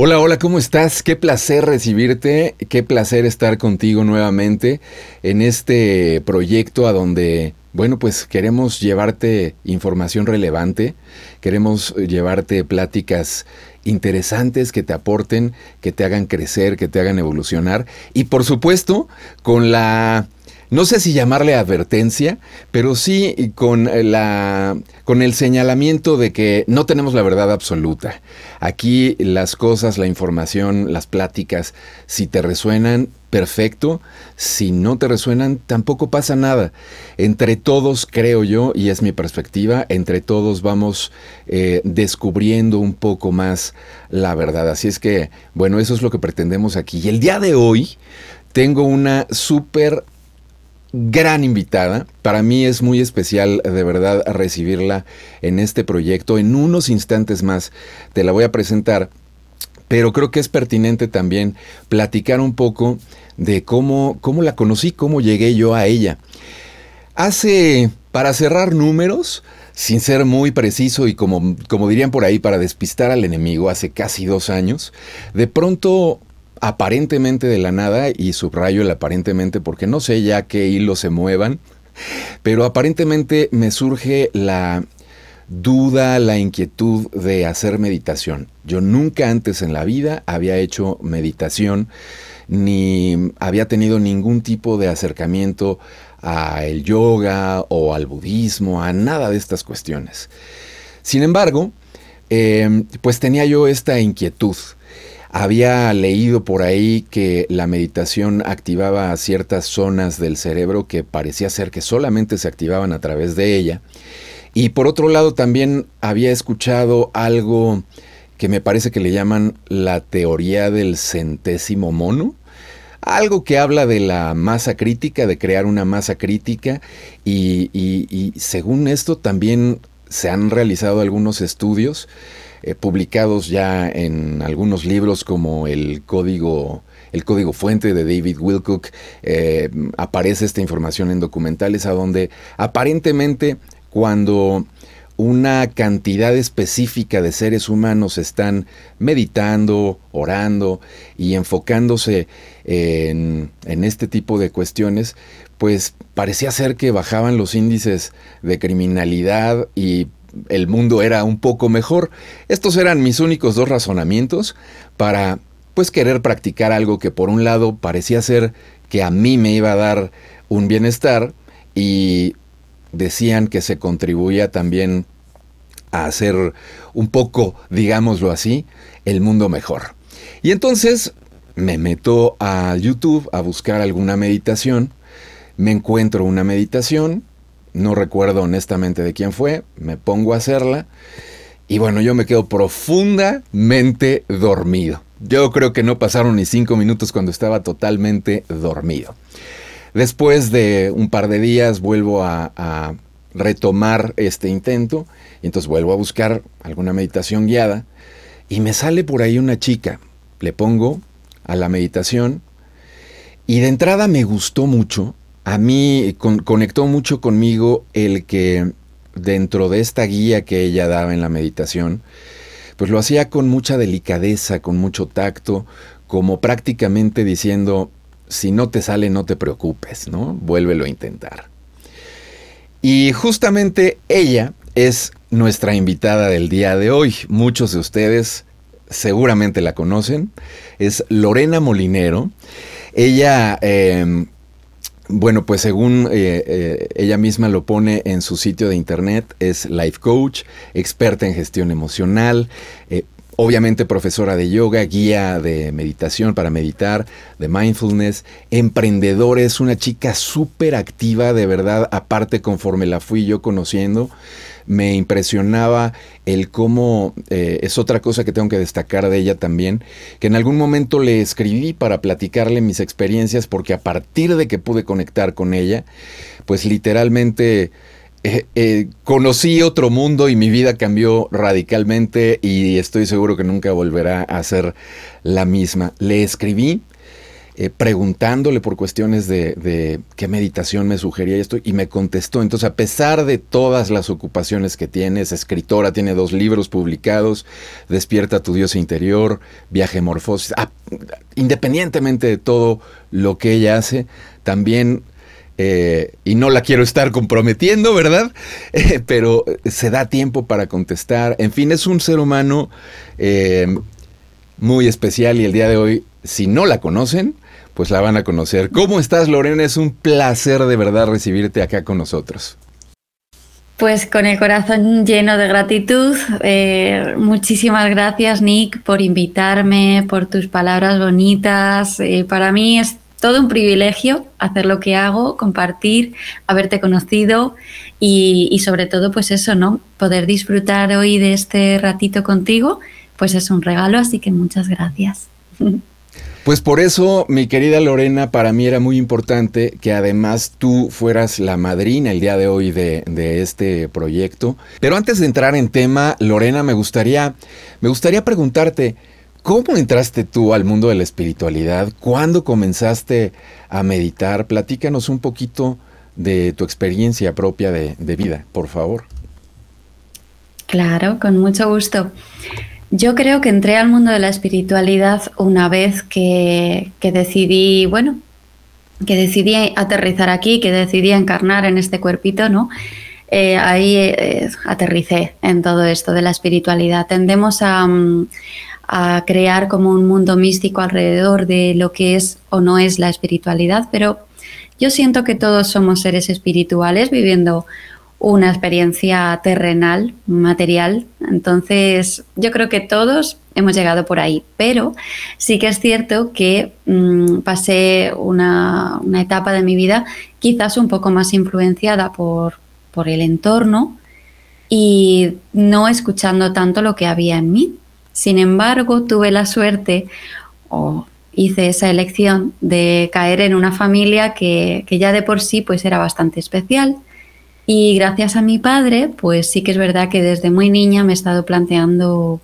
Hola, hola, ¿cómo estás? Qué placer recibirte, qué placer estar contigo nuevamente en este proyecto a donde, bueno, pues queremos llevarte información relevante, queremos llevarte pláticas interesantes que te aporten, que te hagan crecer, que te hagan evolucionar y por supuesto con la no sé si llamarle advertencia, pero sí con, la, con el señalamiento de que no tenemos la verdad absoluta. Aquí las cosas, la información, las pláticas, si te resuenan, perfecto. Si no te resuenan, tampoco pasa nada. Entre todos, creo yo, y es mi perspectiva, entre todos vamos eh, descubriendo un poco más la verdad. Así es que, bueno, eso es lo que pretendemos aquí. Y el día de hoy tengo una súper gran invitada. Para mí es muy especial de verdad recibirla en este proyecto. En unos instantes más te la voy a presentar, pero creo que es pertinente también platicar un poco de cómo, cómo la conocí, cómo llegué yo a ella. Hace, para cerrar números, sin ser muy preciso y como, como dirían por ahí, para despistar al enemigo, hace casi dos años, de pronto aparentemente de la nada, y subrayo el aparentemente porque no sé ya qué hilos se muevan, pero aparentemente me surge la duda, la inquietud de hacer meditación. Yo nunca antes en la vida había hecho meditación, ni había tenido ningún tipo de acercamiento al yoga o al budismo, a nada de estas cuestiones. Sin embargo, eh, pues tenía yo esta inquietud había leído por ahí que la meditación activaba ciertas zonas del cerebro que parecía ser que solamente se activaban a través de ella. Y por otro lado también había escuchado algo que me parece que le llaman la teoría del centésimo mono. Algo que habla de la masa crítica, de crear una masa crítica y, y según esto también se han realizado algunos estudios eh, publicados ya en algunos libros como el código el código fuente de David Wilcock, eh, aparece esta información en documentales a donde aparentemente cuando una cantidad específica de seres humanos están meditando, orando y enfocándose en, en, este tipo de cuestiones, pues parecía ser que bajaban los índices de criminalidad y el mundo era un poco mejor. Estos eran mis únicos dos razonamientos para pues querer practicar algo que por un lado parecía ser que a mí me iba a dar un bienestar y decían que se contribuía también a hacer un poco, digámoslo así, el mundo mejor. Y entonces me meto a YouTube a buscar alguna meditación, me encuentro una meditación, no recuerdo honestamente de quién fue, me pongo a hacerla y bueno, yo me quedo profundamente dormido. Yo creo que no pasaron ni cinco minutos cuando estaba totalmente dormido. Después de un par de días vuelvo a, retomar este intento y entonces vuelvo a buscar alguna meditación guiada y me sale por ahí una chica. Le pongo a la meditación y de entrada me gustó mucho a mí conectó mucho conmigo el que dentro de esta guía que ella daba en la meditación, pues lo hacía con mucha delicadeza, con mucho tacto, como prácticamente diciendo, si no te sale, no te preocupes, ¿no? Vuélvelo a intentar. Y justamente ella es nuestra invitada del día de hoy. Muchos de ustedes seguramente la conocen. Es Lorena Molinero. Ella em, bueno, pues según eh, eh, ella misma lo pone en su sitio de internet, es life coach, experta en gestión emocional, eh, obviamente profesora de yoga, guía de meditación para meditar, de mindfulness, emprendedora, es una chica súper activa, de verdad, aparte conforme la fui yo conociendo me impresionaba el cómo, eh, es otra cosa que tengo que destacar de ella también, que en algún momento le escribí para platicarle mis experiencias, porque a partir de que pude conectar con ella, pues literalmente... Eh, eh, conocí otro mundo y mi vida cambió radicalmente y estoy seguro que nunca volverá a ser la misma. Le escribí eh, preguntándole por cuestiones de, qué meditación me sugería esto y me contestó. Entonces, a pesar de todas las ocupaciones que tiene, es escritora, tiene dos libros publicados, Despierta tu Dios interior, Viaje Morfosis, independientemente de todo lo que ella hace, también eh, y no la quiero estar comprometiendo, ¿verdad? Eh, pero se da tiempo para contestar. En fin, es un ser humano muy especial y el día de hoy, si no la conocen, pues la van a conocer. ¿Cómo estás, Lorena? Es un placer de verdad recibirte acá con nosotros. Pues con el corazón lleno de gratitud. Eh, muchísimas gracias, Nick, por invitarme, por tus palabras bonitas. Eh, para mí es todo un privilegio hacer lo que hago, compartir, haberte conocido y, y, sobre todo, pues eso, ¿no? Poder disfrutar hoy de este ratito contigo, pues es un regalo, así que muchas gracias. Pues por eso, mi querida Lorena, para mí era muy importante que además tú fueras la madrina el día de hoy de, este proyecto. Pero antes de entrar en tema, Lorena, me gustaría, me gustaría preguntarte, ¿cómo entraste tú al mundo de la espiritualidad? ¿Cuándo comenzaste a meditar? Platícanos un poquito de tu experiencia propia de, vida, por favor. Claro, con mucho gusto. Yo creo que entré al mundo de la espiritualidad una vez que, decidí, bueno, que decidí aterrizar aquí, que decidí encarnar en este cuerpito, ¿no? Eh, ahí eh, aterricé en todo esto de la espiritualidad. Tendemos a, mm, a, crear como un mundo místico alrededor de lo que es o no es la espiritualidad, pero yo siento que todos somos seres espirituales viviendo una experiencia terrenal, material. Entonces, yo creo que todos hemos llegado por ahí, pero sí que es cierto que mm, pasé una, etapa de mi vida quizás un poco más influenciada por, por el entorno y no escuchando tanto lo que había en mí. Sin embargo, tuve la suerte o hice esa elección de caer en una familia que, que ya de por sí pues era bastante especial y gracias a mi padre, pues sí que es verdad que desde muy niña me he estado planteando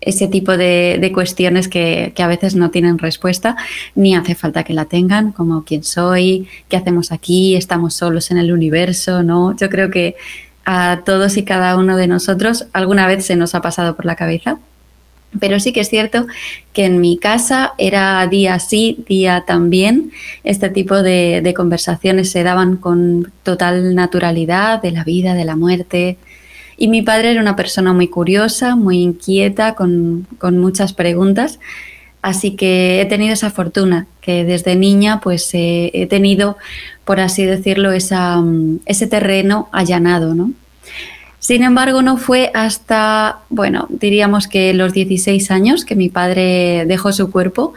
ese tipo de, cuestiones que, a veces no tienen respuesta, ni hace falta que la tengan, como quién soy, qué hacemos aquí, estamos solos en el universo, ¿no? Yo creo que a todos y cada uno de nosotros alguna vez se nos ha pasado por la cabeza. Pero sí que es cierto que en mi casa era día sí, día también. Este tipo de, conversaciones se daban con total naturalidad de la vida, de la muerte. Y mi padre era una persona muy curiosa, muy inquieta, con, muchas preguntas. Así que he tenido esa fortuna, que desde niña pues he tenido, por así decirlo, esa, ese terreno allanado, ¿no? Sin embargo, no fue hasta, bueno, diríamos que los 16 años que mi padre dejó su cuerpo,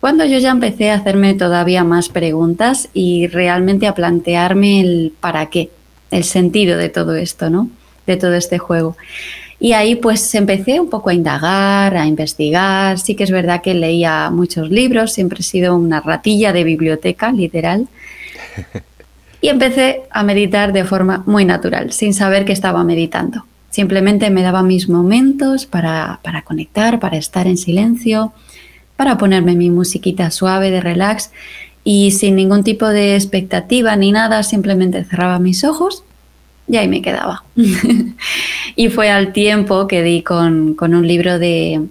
cuando yo ya empecé a hacerme todavía más preguntas y realmente a plantearme el para qué, el sentido de todo esto, ¿no? De todo este juego. Y ahí pues empecé un poco a indagar, a investigar. Sí que es verdad que leía muchos libros, siempre he sido una ratilla de biblioteca, literal. y empecé a meditar de forma muy natural, sin saber que estaba meditando. Simplemente me daba mis momentos para, conectar, para estar en silencio, para ponerme mi musiquita suave de relax y sin ningún tipo de expectativa ni nada, simplemente cerraba mis ojos y ahí me quedaba. y fue al tiempo que di con, un libro de,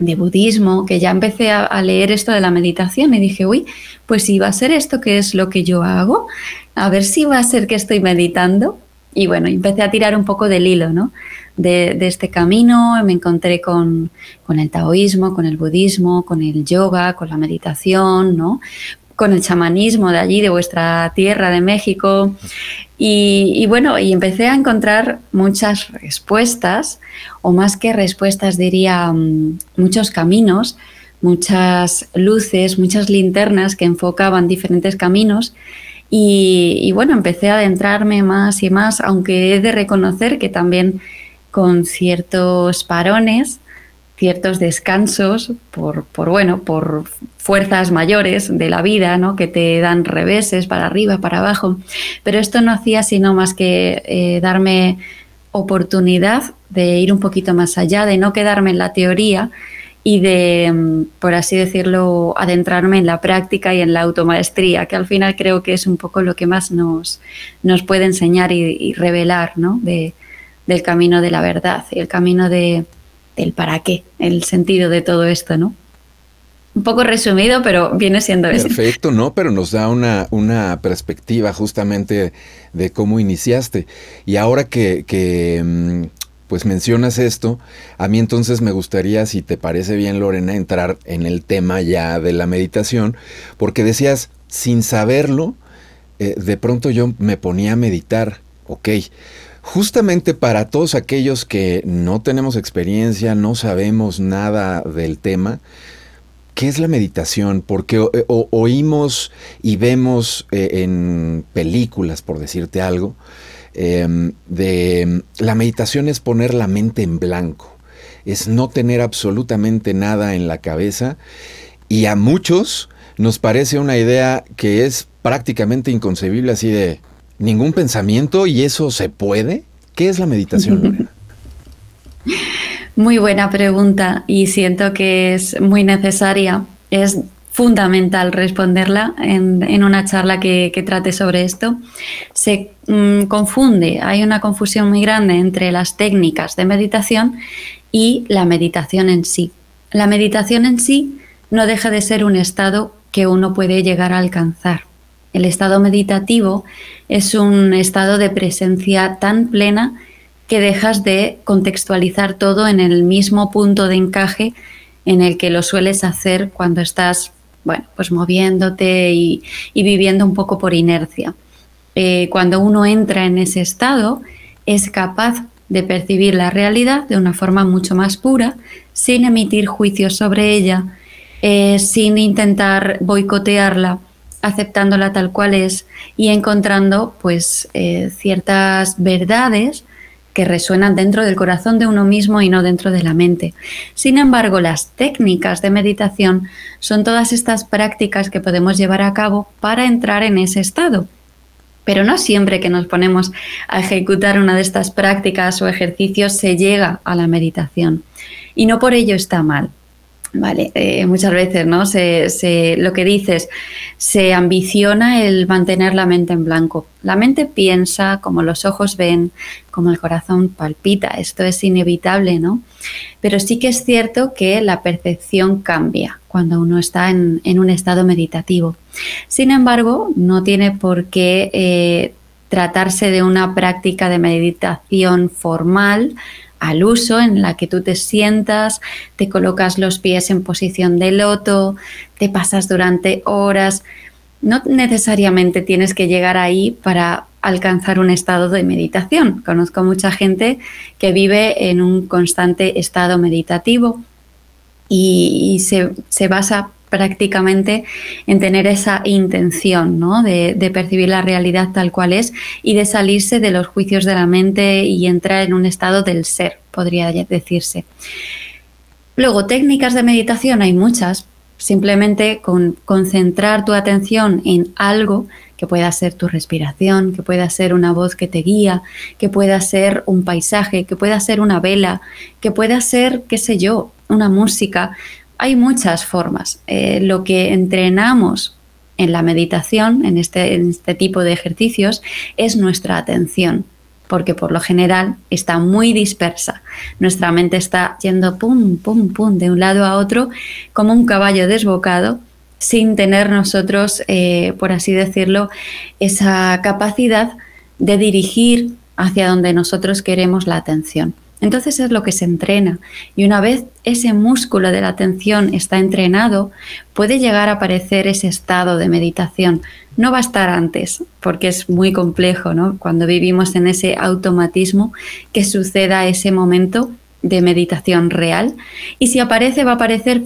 de, budismo, que ya empecé a, a, leer esto de la meditación y dije, uy, pues si va a ser esto que es lo que yo hago, a ver si va a ser que estoy meditando. Y bueno, empecé a tirar un poco del hilo, ¿no? De, este camino, me encontré con, el taoísmo, con el budismo, con el yoga, con la meditación, ¿no? Con el chamanismo de allí, de vuestra tierra, de México. Y, y bueno, y empecé a encontrar muchas respuestas, o más que respuestas, diría mm, muchos caminos, muchas luces, muchas linternas que enfocaban diferentes caminos y, bueno, empecé a adentrarme más y más, aunque he de reconocer que también con ciertos parones, ciertos descansos por, bueno, por fuerzas mayores de la vida, ¿no? que te dan reveses para arriba, para abajo. Pero esto no hacía sino más que eh, darme oportunidad de ir un poquito más allá, de no quedarme en la teoría y de, mm, por así decirlo, adentrarme en la práctica y en la automaestría, que al final creo que es un poco lo que más nos, nos puede enseñar y, revelar ¿no? de, del camino de la verdad y el camino de, del para qué, el sentido de todo esto, ¿no? Un poco resumido, pero viene siendo eso. Perfecto, ¿no? Pero nos da una, una perspectiva justamente de cómo iniciaste. Y ahora que, que mm, pues mencionas esto, a mí entonces me gustaría, si te parece bien Lorena, entrar en el tema ya de la meditación, porque decías, sin saberlo, eh, de pronto yo me ponía a meditar, ok. Justamente para todos aquellos que no tenemos experiencia, no sabemos nada del tema, ¿qué es la meditación? Porque oímos y vemos eh, en películas, por decirte algo, Em, de la meditación es poner la mente en blanco, es no tener absolutamente nada en la cabeza y a muchos nos parece una idea que es prácticamente inconcebible así de ningún pensamiento y eso se puede. ¿Qué es la meditación, Lorena? Muy buena pregunta y siento que es muy necesaria. Es fundamental responderla en, una charla que, trate sobre esto. Se mm, confunde, hay una confusión muy grande entre las técnicas de meditación y la meditación en sí. La meditación en sí no deja de ser un estado que uno puede llegar a alcanzar. El estado meditativo es un estado de presencia tan plena que dejas de contextualizar todo en el mismo punto de encaje en el que lo sueles hacer cuando estás bueno, pues moviéndote y, viviendo un poco por inercia. Eh, cuando uno entra en ese estado, es capaz de percibir la realidad de una forma mucho más pura, sin emitir juicios sobre ella, eh, sin intentar boicotearla, aceptándola tal cual es y encontrando pues eh, ciertas verdades que resuenan dentro del corazón de uno mismo y no dentro de la mente. Sin embargo, las técnicas de meditación son todas estas prácticas que podemos llevar a cabo para entrar en ese estado. Pero no siempre que nos ponemos a ejecutar una de estas prácticas o ejercicios se llega a la meditación. Y no por ello está mal. Vale, eh, muchas veces, ¿no? Se, lo que dices, se ambiciona el mantener la mente en blanco. La mente piensa como los ojos ven, como el corazón palpita. Esto es inevitable, ¿no? Pero sí que es cierto que la percepción cambia cuando uno está en, un estado meditativo. Sin embargo, no tiene por qué eh, tratarse de una práctica de meditación formal al uso en la que tú te sientas, te colocas los pies en posición de loto, te pasas durante horas. No necesariamente tienes que llegar ahí para alcanzar un estado de meditación. Conozco mucha gente que vive en un constante estado meditativo y, se, se basa prácticamente en tener esa intención ¿no? de, percibir la realidad tal cual es y de salirse de los juicios de la mente y entrar en un estado del ser, podría decirse. Luego, técnicas de meditación hay muchas. Simplemente con concentrar tu atención en algo que pueda ser tu respiración, que pueda ser una voz que te guía, que pueda ser un paisaje, que pueda ser una vela, que pueda ser, qué sé yo, una música, hay muchas formas. Eh, lo que entrenamos en la meditación, en este, en este tipo de ejercicios, es nuestra atención, porque por lo general está muy dispersa. Nuestra mente está yendo pum, pum, pum, de un lado a otro, como un caballo desbocado, sin tener nosotros, eh, por así decirlo, esa capacidad de dirigir hacia donde nosotros queremos la atención. Entonces es lo que se entrena. Y una vez ese músculo de la atención está entrenado, puede llegar a aparecer ese estado de meditación. No va a estar antes, porque es muy complejo, ¿no? Cuando vivimos en ese automatismo, que suceda ese momento de meditación real. Y si aparece va a aparecer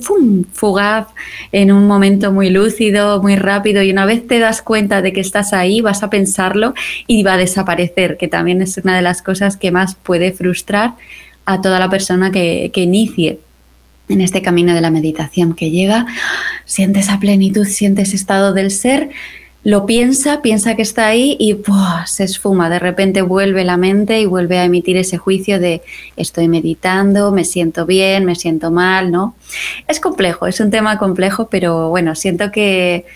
fugaz en un momento muy lúcido, muy rápido. Y una vez te das cuenta de que estás ahí vas a pensarlo y va a desaparecer, que también es una de las cosas que más puede frustrar a toda la persona que, que inicie en este camino de la meditación, que llega, siente esa plenitud, siente ese estado del ser, lo piensa, piensa que está ahí y se esfuma. De repente vuelve la mente y vuelve a emitir ese juicio de estoy meditando, me siento bien, me siento mal, ¿no? Es complejo, es un tema complejo, pero bueno, siento que,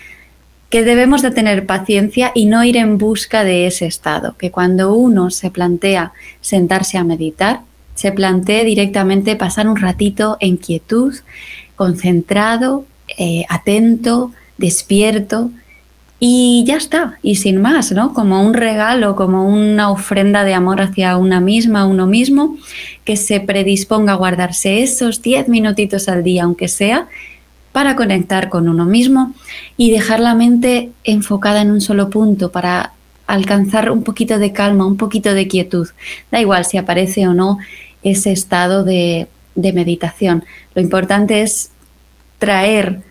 que debemos de tener paciencia y no ir en busca de ese estado, que cuando uno se plantea sentarse a meditar, se plantee directamente pasar un ratito en quietud, concentrado, eh, atento, despierto, y ya está, y sin más, ¿no? Como un regalo, como una ofrenda de amor hacia una misma, uno mismo, que se predisponga a guardarse esos 10 minutitos al día, aunque sea, para conectar con uno mismo y dejar la mente enfocada en un solo punto para alcanzar un poquito de calma, un poquito de quietud. Da igual si aparece o no ese estado de, de meditación. Lo importante es traer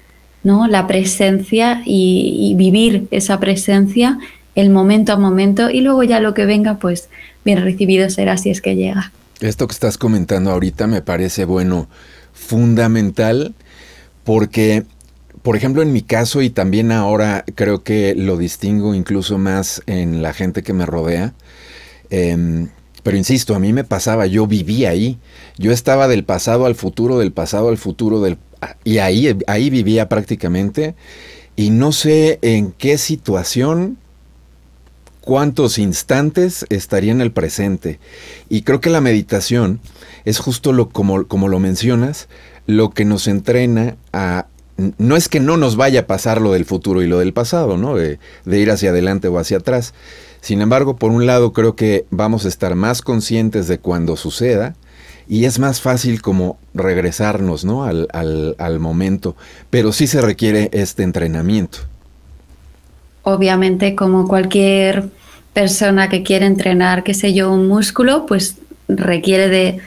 ¿no? la presencia y, vivir esa presencia el momento a momento y luego ya lo que venga, pues bien recibido será si es que llega. Esto que estás comentando ahorita me parece, bueno, fundamental porque, por ejemplo, en mi caso y también ahora creo que lo distingo incluso más en la gente que me rodea, em, pero insisto, a mí me pasaba, yo vivía ahí, yo estaba del pasado al futuro, del pasado al futuro, del y ahí, ahí vivía prácticamente y no sé en qué situación, cuántos instantes estaría en el presente. Y creo que la meditación es justo lo como, como lo mencionas, lo que nos entrena a no es que no nos vaya a pasar lo del futuro y lo del pasado, ¿no? De, de, ir hacia adelante o hacia atrás. Sin embargo, por un lado, creo que vamos a estar más conscientes de cuando suceda y es más fácil como regresarnos ¿no? al, al, momento, pero sí se requiere este entrenamiento. Obviamente, como cualquier persona que quiere entrenar, qué sé yo, un músculo, pues requiere de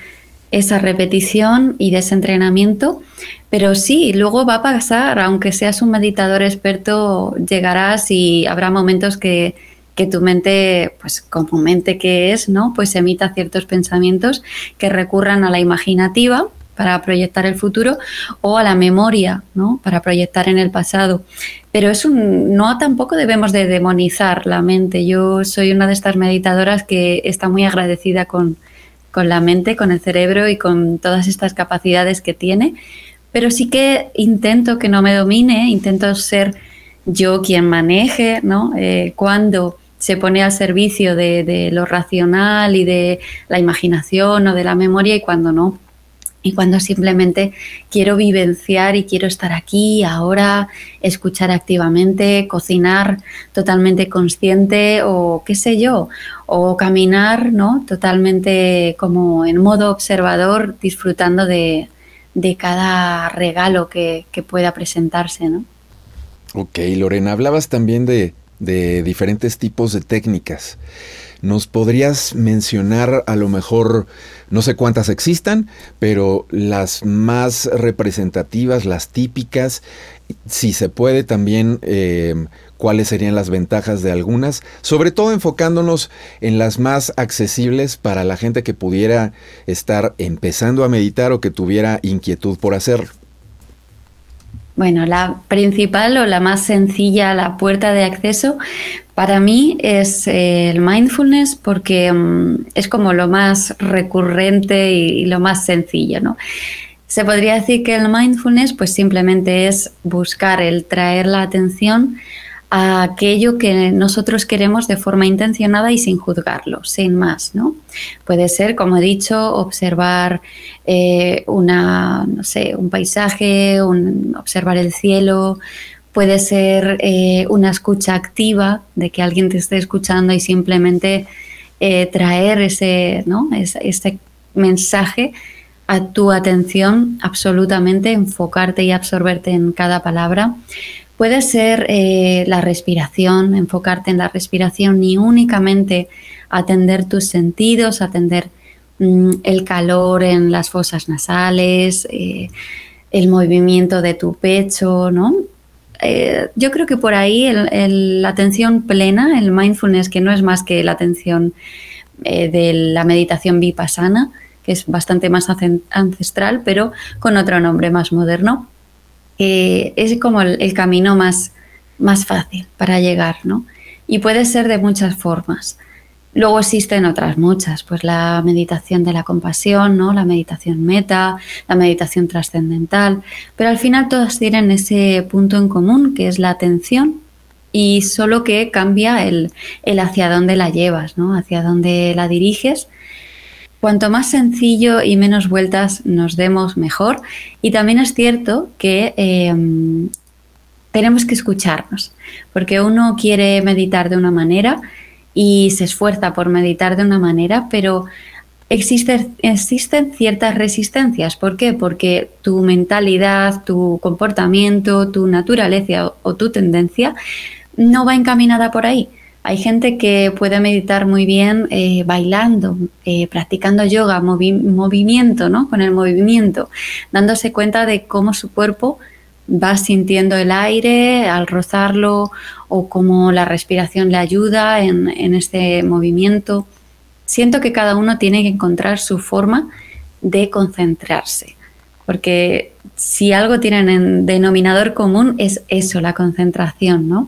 esa repetición y de ese entrenamiento, pero sí, luego va a pasar, aunque seas un meditador experto, llegarás y habrá momentos que que tu mente, pues como mente que es, ¿no? Pues emita ciertos pensamientos que recurran a la imaginativa para proyectar el futuro o a la memoria, ¿no? Para proyectar en el pasado. Pero es un, no tampoco debemos de demonizar la mente. Yo soy una de estas meditadoras que está muy agradecida con, con la mente, con el cerebro y con todas estas capacidades que tiene, pero sí que intento que no me domine, intento ser yo quien maneje, ¿no? Eh, se pone al servicio de, lo racional y de la imaginación o de la memoria y cuando no. Y cuando simplemente quiero vivenciar y quiero estar aquí, ahora, escuchar activamente, cocinar totalmente consciente o qué sé yo, o caminar ¿no? totalmente como en modo observador, disfrutando de, cada regalo que, que pueda presentarse. ¿no? Ok, Lorena, hablabas también de, de diferentes tipos de técnicas. ¿Nos podrías mencionar a lo mejor, no sé cuántas existan, pero las más representativas, las típicas, si se puede también, eh, cuáles serían las ventajas de algunas, sobre todo enfocándonos en las más accesibles para la gente que pudiera estar empezando a meditar o que tuviera inquietud por hacerlo? Bueno, la principal o la más sencilla, la puerta de acceso, para mí es el mindfulness porque mm, es como lo más recurrente y, lo más sencillo, ¿no? Se podría decir que el mindfulness pues simplemente es buscar el traer la atención a aquello que nosotros queremos de forma intencionada y sin juzgarlo, sin más, ¿no? Puede ser, como he dicho, observar eh, una, un paisaje, observar el cielo, puede ser eh, una escucha activa de que alguien te esté escuchando y simplemente eh, traer ese, ¿no? ese mensaje a tu atención absolutamente, enfocarte y absorberte en cada palabra. Puede ser eh, la respiración, enfocarte en la respiración y únicamente atender tus sentidos, atender mm, el calor en las fosas nasales, eh, el movimiento de tu pecho, ¿no? Eh, yo creo que por ahí la atención plena, el mindfulness, que no es más que la atención de la meditación vipassana, que es bastante más ancestral, pero con otro nombre más moderno, es como el, camino más, más fácil para llegar, ¿no? Y puede ser de muchas formas. Luego existen otras muchas, pues la meditación de la compasión, ¿no? La meditación meta, la meditación trascendental, pero al final todas tienen ese punto en común que es la atención y solo que cambia el, el hacia dónde la llevas, ¿no? Hacia dónde la diriges. Cuanto más sencillo y menos vueltas nos demos, mejor. Y también es cierto que em, tenemos que escucharnos, porque uno quiere meditar de una manera y se esfuerza por meditar de una manera, pero existen ciertas resistencias. ¿Por qué? Porque tu mentalidad, tu comportamiento, tu naturaleza o, tu tendencia no va encaminada por ahí. Hay gente que puede meditar muy bien eh, bailando, eh, practicando yoga, movimiento, ¿no? Con el movimiento, dándose cuenta de cómo su cuerpo va sintiendo el aire al rozarlo o cómo la respiración le ayuda en, este movimiento. Siento que cada uno tiene que encontrar su forma de concentrarse, porque si algo tienen en denominador común es eso, la concentración, ¿no?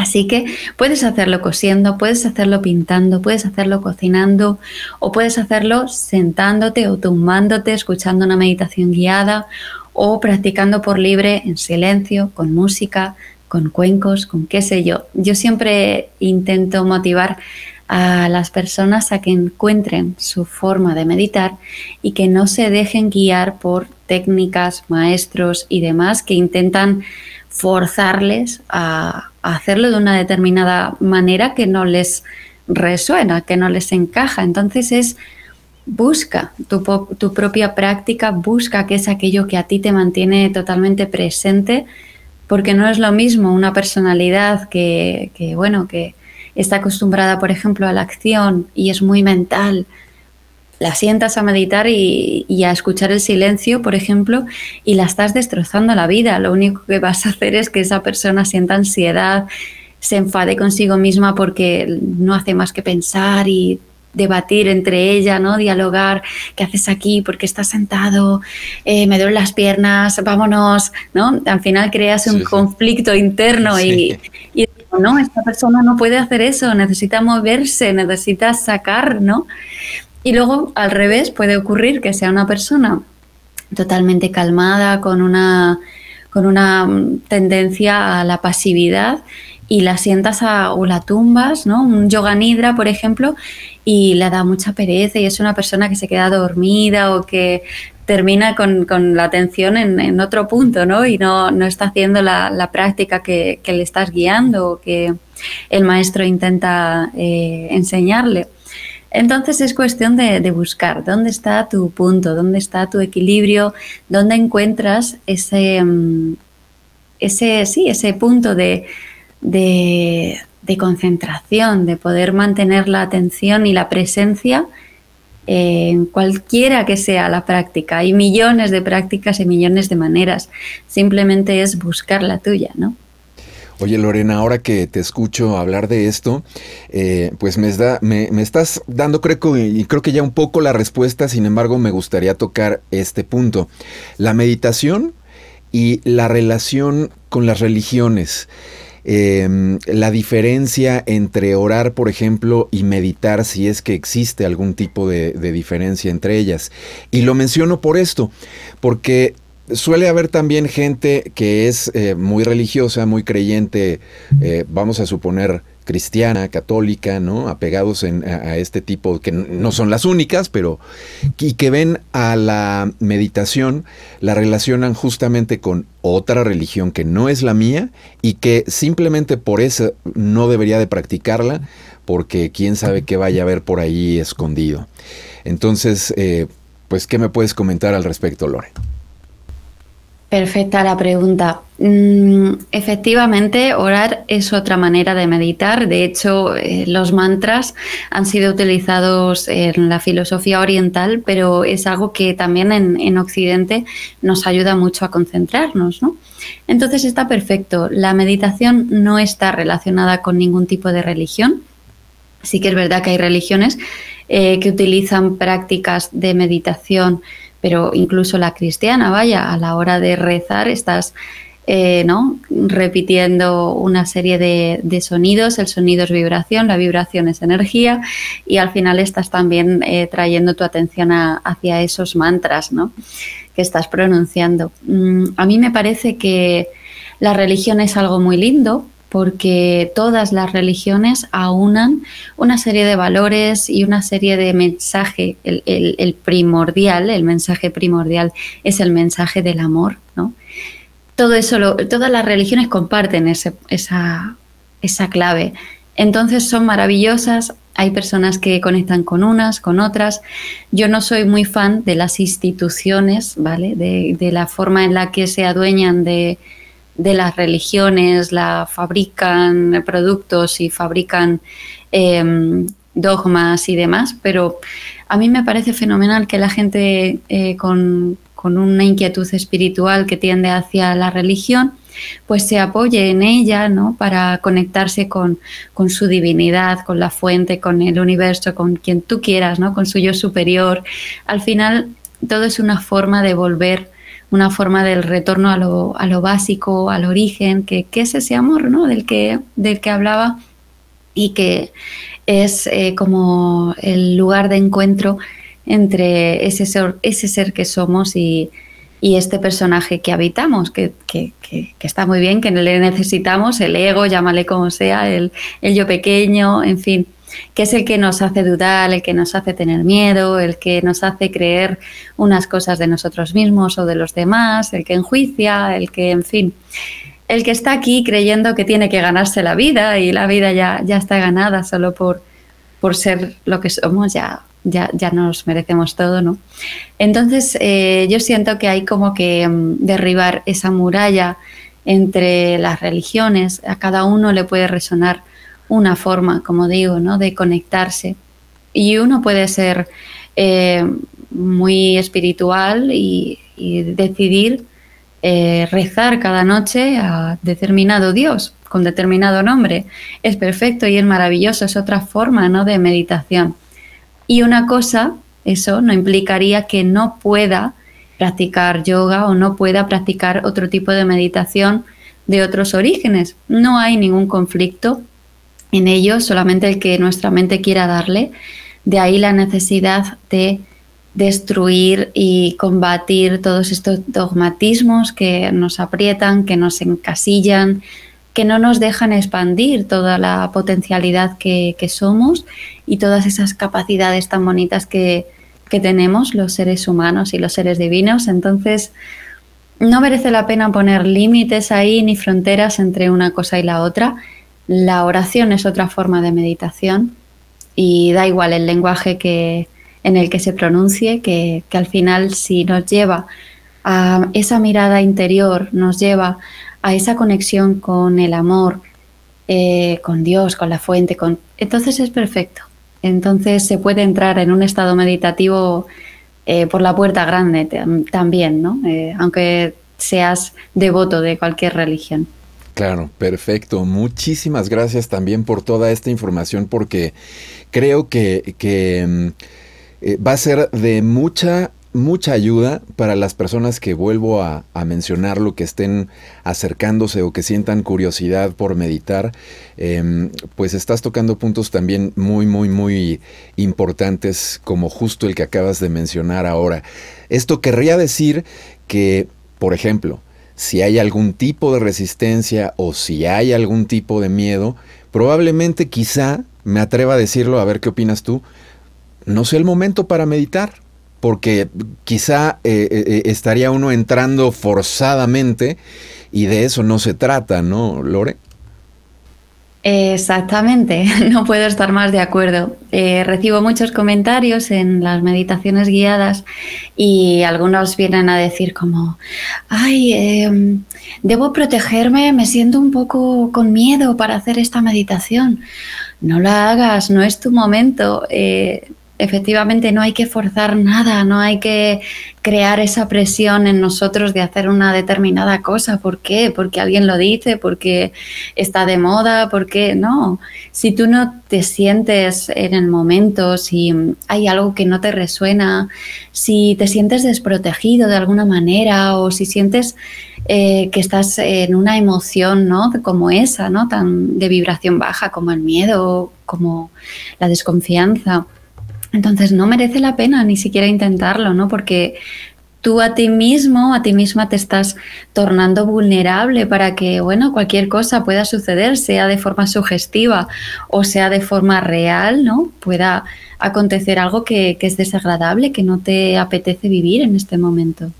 Así que puedes hacerlo cosiendo, puedes hacerlo pintando, puedes hacerlo cocinando o puedes hacerlo sentándote o tumbándote, escuchando una meditación guiada o practicando por libre en silencio, con música, con cuencos, con qué sé yo. Yo siempre intento motivar a las personas a que encuentren su forma de meditar y que no se dejen guiar por técnicas, maestros y demás que intentan forzarles a, hacerlo de una determinada manera que no les resuena, que no les encaja. Entonces es busca tu, propia práctica, busca qué es aquello que a ti te mantiene totalmente presente, porque no es lo mismo una personalidad que, bueno, que está acostumbrada, por ejemplo, a la acción y es muy mental, la sientas a meditar y, y, a escuchar el silencio, por ejemplo, y la estás destrozando la vida. Lo único que vas a hacer es que esa persona sienta ansiedad, se enfade consigo misma porque no hace más que pensar y debatir entre ella, ¿no? Dialogar, ¿qué haces aquí? ¿Por qué estás sentado? Eh, me duelen las piernas, vámonos, ¿no? Al final creas un conflicto interno y, y, no, esta persona no puede hacer eso, necesita moverse, necesita sacar, ¿no? Y luego, al revés, puede ocurrir que sea una persona totalmente calmada, con una, con una tendencia a la pasividad y la sientas a, o la tumbas, ¿no? Un yoga nidra, por ejemplo, y le da mucha pereza y es una persona que se queda dormida o que termina con, la atención en, otro punto, ¿no? Y no, no está haciendo la, práctica que, le estás guiando o que el maestro intenta eh, enseñarle. Entonces es cuestión de, buscar dónde está tu punto, dónde está tu equilibrio, dónde encuentras ese, mm, ese, sí, ese punto de, de, concentración, de poder mantener la atención y la presencia en cualquiera que sea la práctica. Hay millones de prácticas y millones de maneras. Simplemente es buscar la tuya, ¿no? Oye Lorena, ahora que te escucho hablar de esto, eh, pues me, estás dando creo y creo que ya un poco la respuesta, sin embargo me gustaría tocar este punto. La meditación y la relación con las religiones. Em, la diferencia entre orar, por ejemplo, y meditar, si es que existe algún tipo de, diferencia entre ellas. Y lo menciono por esto, porque suele haber también gente que es eh, muy religiosa, muy creyente, eh, vamos a suponer cristiana, católica, ¿no? Apegados a, este tipo, que no son las únicas, pero y que ven a la meditación, la relacionan justamente con otra religión que no es la mía y que simplemente por eso no debería de practicarla, porque quién sabe qué vaya a haber por ahí escondido. Entonces, eh, pues, ¿qué me puedes comentar al respecto, Lore? Perfecta la pregunta. Mm, efectivamente, orar es otra manera de meditar. De hecho, eh, los mantras han sido utilizados en la filosofía oriental, pero es algo que también en, Occidente nos ayuda mucho a concentrarnos. Entonces está perfecto. La meditación no está relacionada con ningún tipo de religión. Sí que es verdad que hay religiones eh, que utilizan prácticas de meditación pero incluso la cristiana, vaya, a la hora de rezar estás eh, ¿no? repitiendo una serie de, sonidos. El sonido es vibración, la vibración es energía y al final estás también eh, trayendo tu atención hacia esos mantras ¿no? que estás pronunciando. Mm, a mí me parece que la religión es algo muy lindo porque todas las religiones aunan una serie de valores y una serie de mensajes. El, primordial, el mensaje primordial es el mensaje del amor, ¿no? Todo eso, todas las religiones comparten esa, esa clave. Entonces son maravillosas, hay personas que conectan con unas, con otras. Yo no soy muy fan de las instituciones, ¿vale? de la forma en la que se adueñan de, de las religiones, la fabrican productos y fabrican em, dogmas y demás, pero a mí me parece fenomenal que la gente eh, con, una inquietud espiritual que tiende hacia la religión, pues se apoye en ella, ¿no? Para conectarse con, con, su divinidad, con la fuente, con el universo, con quien tú quieras, ¿no? Con su yo superior. Al final, todo es una forma de volver una forma del retorno a lo, a lo básico, al origen, que, es ese amor ¿no? del, que, del que hablaba y que es eh, como el lugar de encuentro entre ese ser, ese ser que somos y, este personaje que habitamos, que, que, que, está muy bien, que le necesitamos, el ego, llámale como sea, el, el yo pequeño, en fin que es el que nos hace dudar, el que nos hace tener miedo, el que nos hace creer unas cosas de nosotros mismos o de los demás, el que enjuicia, el que, en fin, el que está aquí creyendo que tiene que ganarse la vida y la vida ya, ya está ganada solo por, por ser lo que somos, ya, ya, ya nos merecemos todo, ¿no? Entonces, eh, yo siento que hay como que mm, derribar esa muralla entre las religiones, a cada uno le puede resonar una forma, como digo, ¿no? de conectarse. Y uno puede ser eh, muy espiritual y, decidir eh, rezar cada noche a determinado Dios, con determinado nombre. Es perfecto y es maravilloso, es otra forma ¿no? de meditación. Y una cosa, eso no implicaría que no pueda practicar yoga o no pueda practicar otro tipo de meditación de otros orígenes. No hay ningún conflicto en ello, solamente el que nuestra mente quiera darle. De ahí la necesidad de destruir y combatir todos estos dogmatismos que nos aprietan, que nos encasillan, que no nos dejan expandir toda la potencialidad que, somos y todas esas capacidades tan bonitas que, que tenemos los seres humanos y los seres divinos. Entonces, no merece la pena poner límites ahí ni fronteras entre una cosa y la otra la oración es otra forma de meditación y da igual el lenguaje que, en el que se pronuncie, que, al final si nos lleva a esa mirada interior, nos lleva a esa conexión con el amor, eh, con Dios, con la fuente, con... entonces es perfecto. Entonces se puede entrar en un estado meditativo eh, por la puerta grande también, ¿no? Eh, aunque seas devoto de cualquier religión. Claro, perfecto. Muchísimas gracias también por toda esta información porque creo que, mm, eh, va a ser de mucha mucha ayuda para las personas que vuelvo a, mencionar lo que estén acercándose o que sientan curiosidad por meditar, em, pues estás tocando puntos también muy, muy, muy importantes como justo el que acabas de mencionar ahora. Esto querría decir que, por ejemplo, si hay algún tipo de resistencia o si hay algún tipo de miedo, probablemente quizá, me atreva a decirlo, a ver qué opinas tú, no sea el momento para meditar, porque quizá eh, eh, eh, estaría uno entrando forzadamente y de eso no se trata, ¿no, Lore? Exactamente, no puedo estar más de acuerdo. Eh, recibo muchos comentarios en las meditaciones guiadas y algunos vienen a decir como, ay, em, debo protegerme, me siento un poco con miedo para hacer esta meditación. No la hagas, no es tu momento. Eh, efectivamente no hay que forzar nada, no hay que crear esa presión en nosotros de hacer una determinada cosa. ¿Por qué? Porque alguien lo dice, porque está de moda, porque no. Si tú no te sientes en el momento, si hay algo que no te resuena, si te sientes desprotegido de alguna manera o si sientes eh, que estás en una emoción ¿no? como esa, ¿no? tan de vibración baja como el miedo, como la desconfianza, entonces no merece la pena ni siquiera intentarlo, ¿no? Porque tú a ti mismo, a ti misma te estás tornando vulnerable para que, bueno, cualquier cosa pueda suceder, sea de forma sugestiva o sea de forma real, ¿no? Pueda acontecer algo que, es desagradable, que no te apetece vivir en este momento.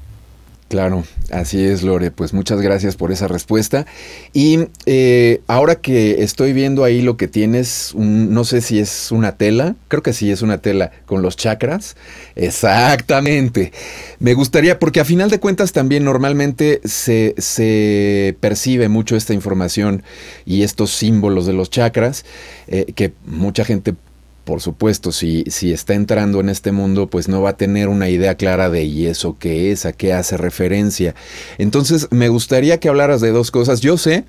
Claro, así es, Lore. Pues muchas gracias por esa respuesta. Y eh, ahora que estoy viendo ahí lo que tienes, no sé si es una tela, creo que sí es una tela con los chakras. Exactamente. Me gustaría, porque a final de cuentas también normalmente se, se percibe mucho esta información y estos símbolos de los chakras, eh, que mucha gente por supuesto, si, si está entrando en este mundo, pues no va a tener una idea clara de y eso qué es, a qué hace referencia. Entonces, me gustaría que hablaras de dos cosas. Yo sé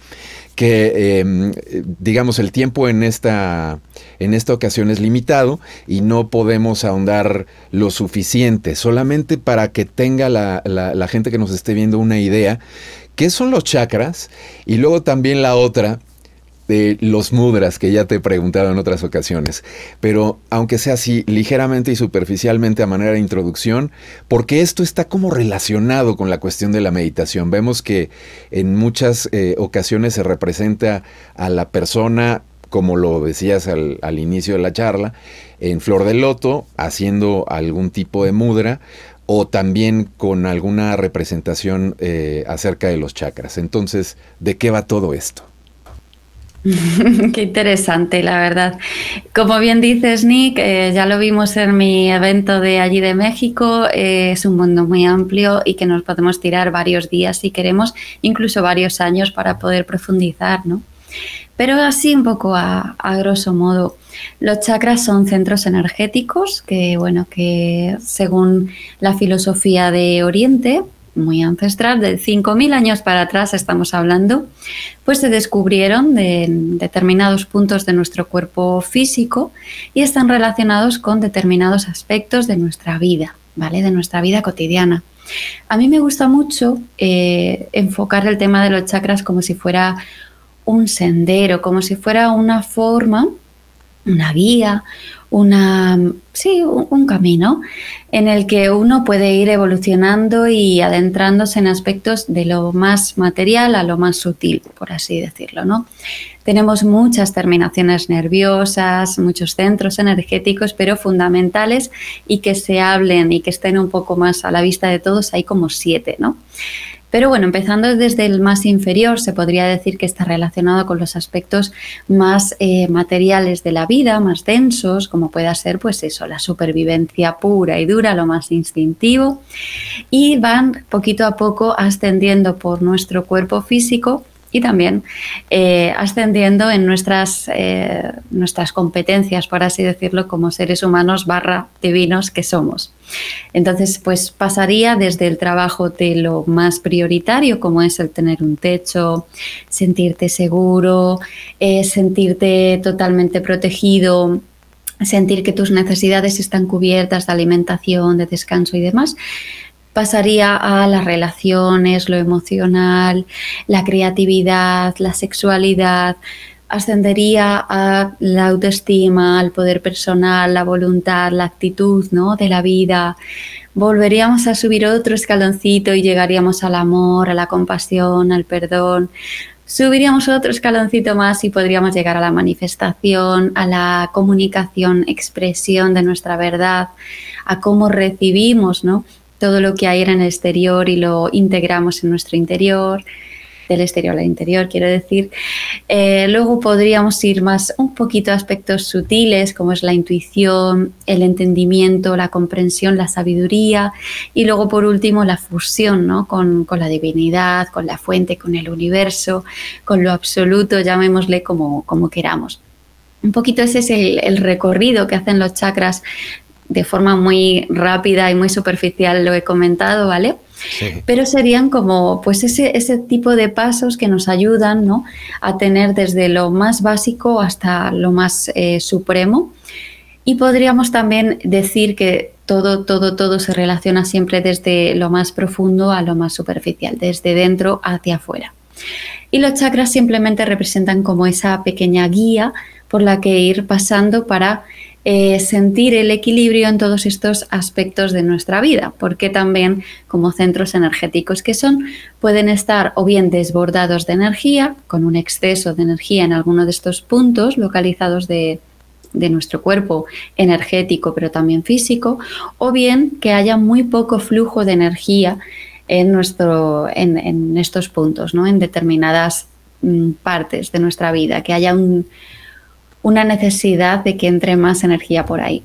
que, em, digamos, el tiempo en esta, en esta ocasión es limitado y no podemos ahondar lo suficiente, solamente para que tenga la, la gente que nos esté viendo una idea. ¿Qué son los chakras? Y luego también la otra, de los mudras que ya te he preguntado en otras ocasiones. Pero aunque sea así ligeramente y superficialmente a manera de introducción, porque esto está como relacionado con la cuestión de la meditación. Vemos que en muchas eh, ocasiones se representa a la persona como lo decías al, inicio de la charla, en flor de loto, haciendo algún tipo de mudra, o también con alguna representación eh, acerca de los chakras. Entonces, ¿de qué va todo esto? Qué interesante, la verdad. Como bien dices, Nick, eh, ya lo vimos en mi evento de allí de México, eh, es un mundo muy amplio y que nos podemos tirar varios días si queremos, incluso varios años para poder profundizar, ¿no? Pero así un poco a, a grosso modo, los chakras son centros energéticos que, bueno, que según la filosofía de Oriente, muy ancestral, de 5.000 años para atrás estamos hablando, pues se descubrieron de determinados puntos de nuestro cuerpo físico y están relacionados con determinados aspectos de nuestra vida, ¿vale? De nuestra vida cotidiana. A mí me gusta mucho eh, enfocar el tema de los chakras como si fuera un sendero, como si fuera una forma, una vía, una, sí, un, camino en el que uno puede ir evolucionando y adentrándose en aspectos de lo más material a lo más sutil, por así decirlo, ¿no? Tenemos muchas terminaciones nerviosas, muchos centros energéticos, pero fundamentales y que se hablen y que estén un poco más a la vista de todos, hay como siete, ¿no? Pero bueno, empezando desde el más inferior, se podría decir que está relacionado con los aspectos más eh, materiales de la vida, más densos, como pueda ser, pues eso, la supervivencia pura y dura, lo más instintivo, y van poquito a poco ascendiendo por nuestro cuerpo físico y también eh, ascendiendo en nuestras, eh, nuestras competencias, por así decirlo, como seres humanos barra divinos que somos. Entonces, pues pasaría desde el trabajo de lo más prioritario, como es el tener un techo, sentirte seguro, eh, sentirte totalmente protegido, sentir que tus necesidades están cubiertas de alimentación, de descanso y demás, pasaría a las relaciones, lo emocional, la creatividad, la sexualidad, ascendería a la autoestima, al poder personal, la voluntad, la actitud ¿no? de la vida. Volveríamos a subir otro escaloncito y llegaríamos al amor, a la compasión, al perdón. Subiríamos otro escaloncito más y podríamos llegar a la manifestación, a la comunicación, expresión de nuestra verdad, a cómo recibimos ¿no? Todo lo que hay en el exterior y lo integramos en nuestro interior, del exterior al interior, quiero decir. Eh, luego podríamos ir más un poquito a aspectos sutiles, como es la intuición, el entendimiento, la comprensión, la sabiduría, y luego por último la fusión ¿no? con, la divinidad, con la fuente, con el universo, con lo absoluto, llamémosle como, como queramos. Un poquito ese es el recorrido que hacen los chakras de forma muy rápida y muy superficial lo he comentado, ¿vale? Pero serían como pues ese, ese tipo de pasos que nos ayudan ¿no? a tener desde lo más básico hasta lo más eh, supremo. Y podríamos también decir que todo, todo, todo se relaciona siempre desde lo más profundo a lo más superficial, desde dentro hacia afuera. Y los chakras simplemente representan como esa pequeña guía por la que ir pasando para eh, sentir el equilibrio en todos estos aspectos de nuestra vida, porque también como centros energéticos que son, pueden estar o bien desbordados de energía, con un exceso de energía en alguno de estos puntos localizados de, nuestro cuerpo energético, pero también físico, o bien que haya muy poco flujo de energía en, nuestro, en, estos puntos, ¿no? en determinadas mm, partes de nuestra vida, que haya un, una necesidad de que entre más energía por ahí.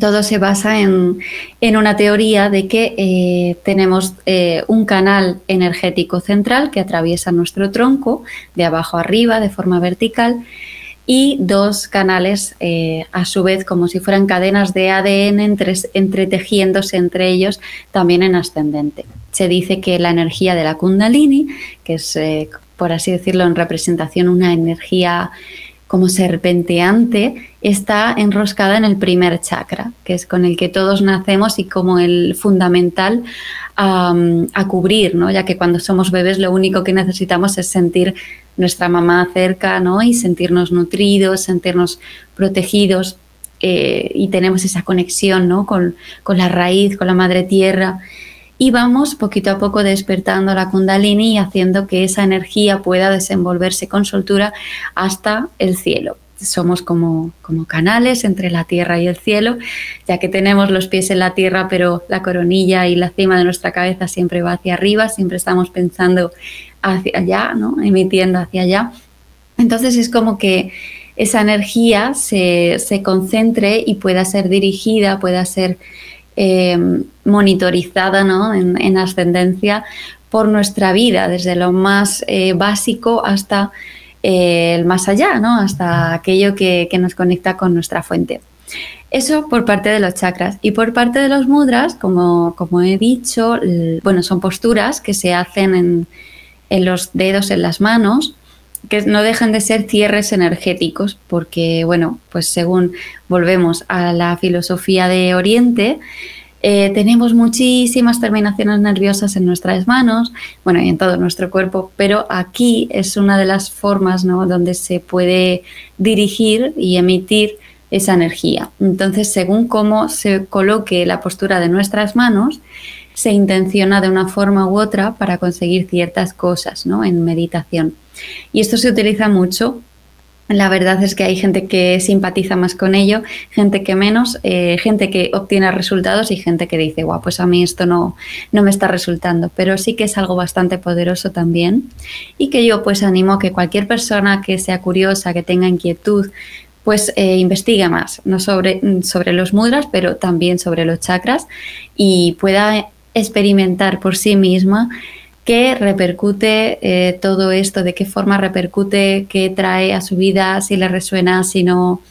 Todo se basa en, una teoría de que eh, tenemos eh, un canal energético central que atraviesa nuestro tronco de abajo arriba de forma vertical y dos canales eh, a su vez como si fueran cadenas de ADN entre, entretejiéndose entre ellos también en ascendente. Se dice que la energía de la kundalini, que es por así decirlo en representación una energía como serpenteante está enroscada en el primer chakra, que es con el que todos nacemos y como el fundamental a cubrir, ¿no? ya que cuando somos bebés lo único que necesitamos es sentir nuestra mamá cerca ¿no? y sentirnos nutridos, sentirnos protegidos eh, y tenemos esa conexión ¿no? con, con la raíz, con la madre tierra y vamos poquito a poco despertando la kundalini y haciendo que esa energía pueda desenvolverse con soltura hasta el cielo. Somos como, como canales entre la tierra y el cielo, ya que tenemos los pies en la tierra, pero la coronilla y la cima de nuestra cabeza siempre va hacia arriba, siempre estamos pensando hacia allá, ¿no? emitiendo hacia allá. Entonces es como que esa energía se, se concentre y pueda ser dirigida, pueda ser Em, monitorizada en, ascendencia por nuestra vida, desde lo más eh, básico hasta eh, el más allá, ¿no? hasta aquello que, nos conecta con nuestra fuente. Eso por parte de los chakras. Y por parte de los mudras, como, como he dicho, bueno, son posturas que se hacen en, en los dedos, en las manos, que no dejan de ser cierres energéticos, porque, bueno, pues según volvemos a la filosofía de Oriente, eh, tenemos muchísimas terminaciones nerviosas en nuestras manos, bueno, y en todo nuestro cuerpo, pero aquí es una de las formas ¿no? donde se puede dirigir y emitir esa energía. Entonces, según cómo se coloque la postura de nuestras manos, se intenciona de una forma u otra para conseguir ciertas cosas ¿no? en meditación. Y esto se utiliza mucho. La verdad es que hay gente que simpatiza más con ello, gente que menos, eh, gente que obtiene resultados y gente que dice, guau, pues a mí esto no, no me está resultando. Pero sí que es algo bastante poderoso también y que yo pues animo a que cualquier persona que sea curiosa, que tenga inquietud, pues eh, investigue más, no sobre, sobre los mudras, pero también sobre los chakras y pueda experimentar por sí misma qué repercute eh, todo esto, de qué forma repercute, qué trae a su vida, si le resuena, si no.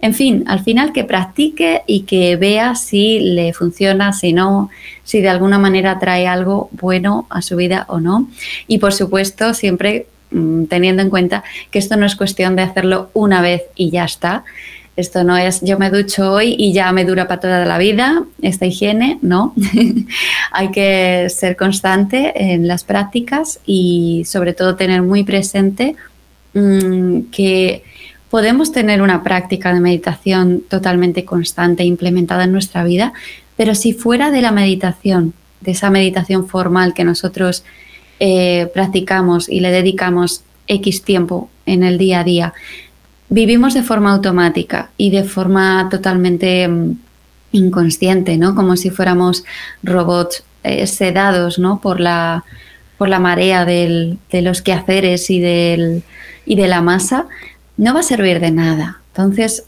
En fin, al final que practique y que vea si le funciona, si no, si de alguna manera trae algo bueno a su vida o no. Y por supuesto, siempre mm, teniendo en cuenta que esto no es cuestión de hacerlo una vez y ya está, esto no es yo me ducho hoy y ya me dura para toda la vida, esta higiene, no. Hay que ser constante en las prácticas y sobre todo tener muy presente mm, que podemos tener una práctica de meditación totalmente constante implementada en nuestra vida, pero si fuera de la meditación, de esa meditación formal que nosotros eh, practicamos y le dedicamos X tiempo en el día a día, vivimos de forma automática y de forma totalmente mm, inconsciente, ¿no? Como si fuéramos robots eh, sedados, ¿no? Por la, por la marea de los quehaceres y, del, y de la masa, no va a servir de nada. Entonces,